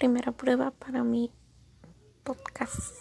primera prueba para mi podcast.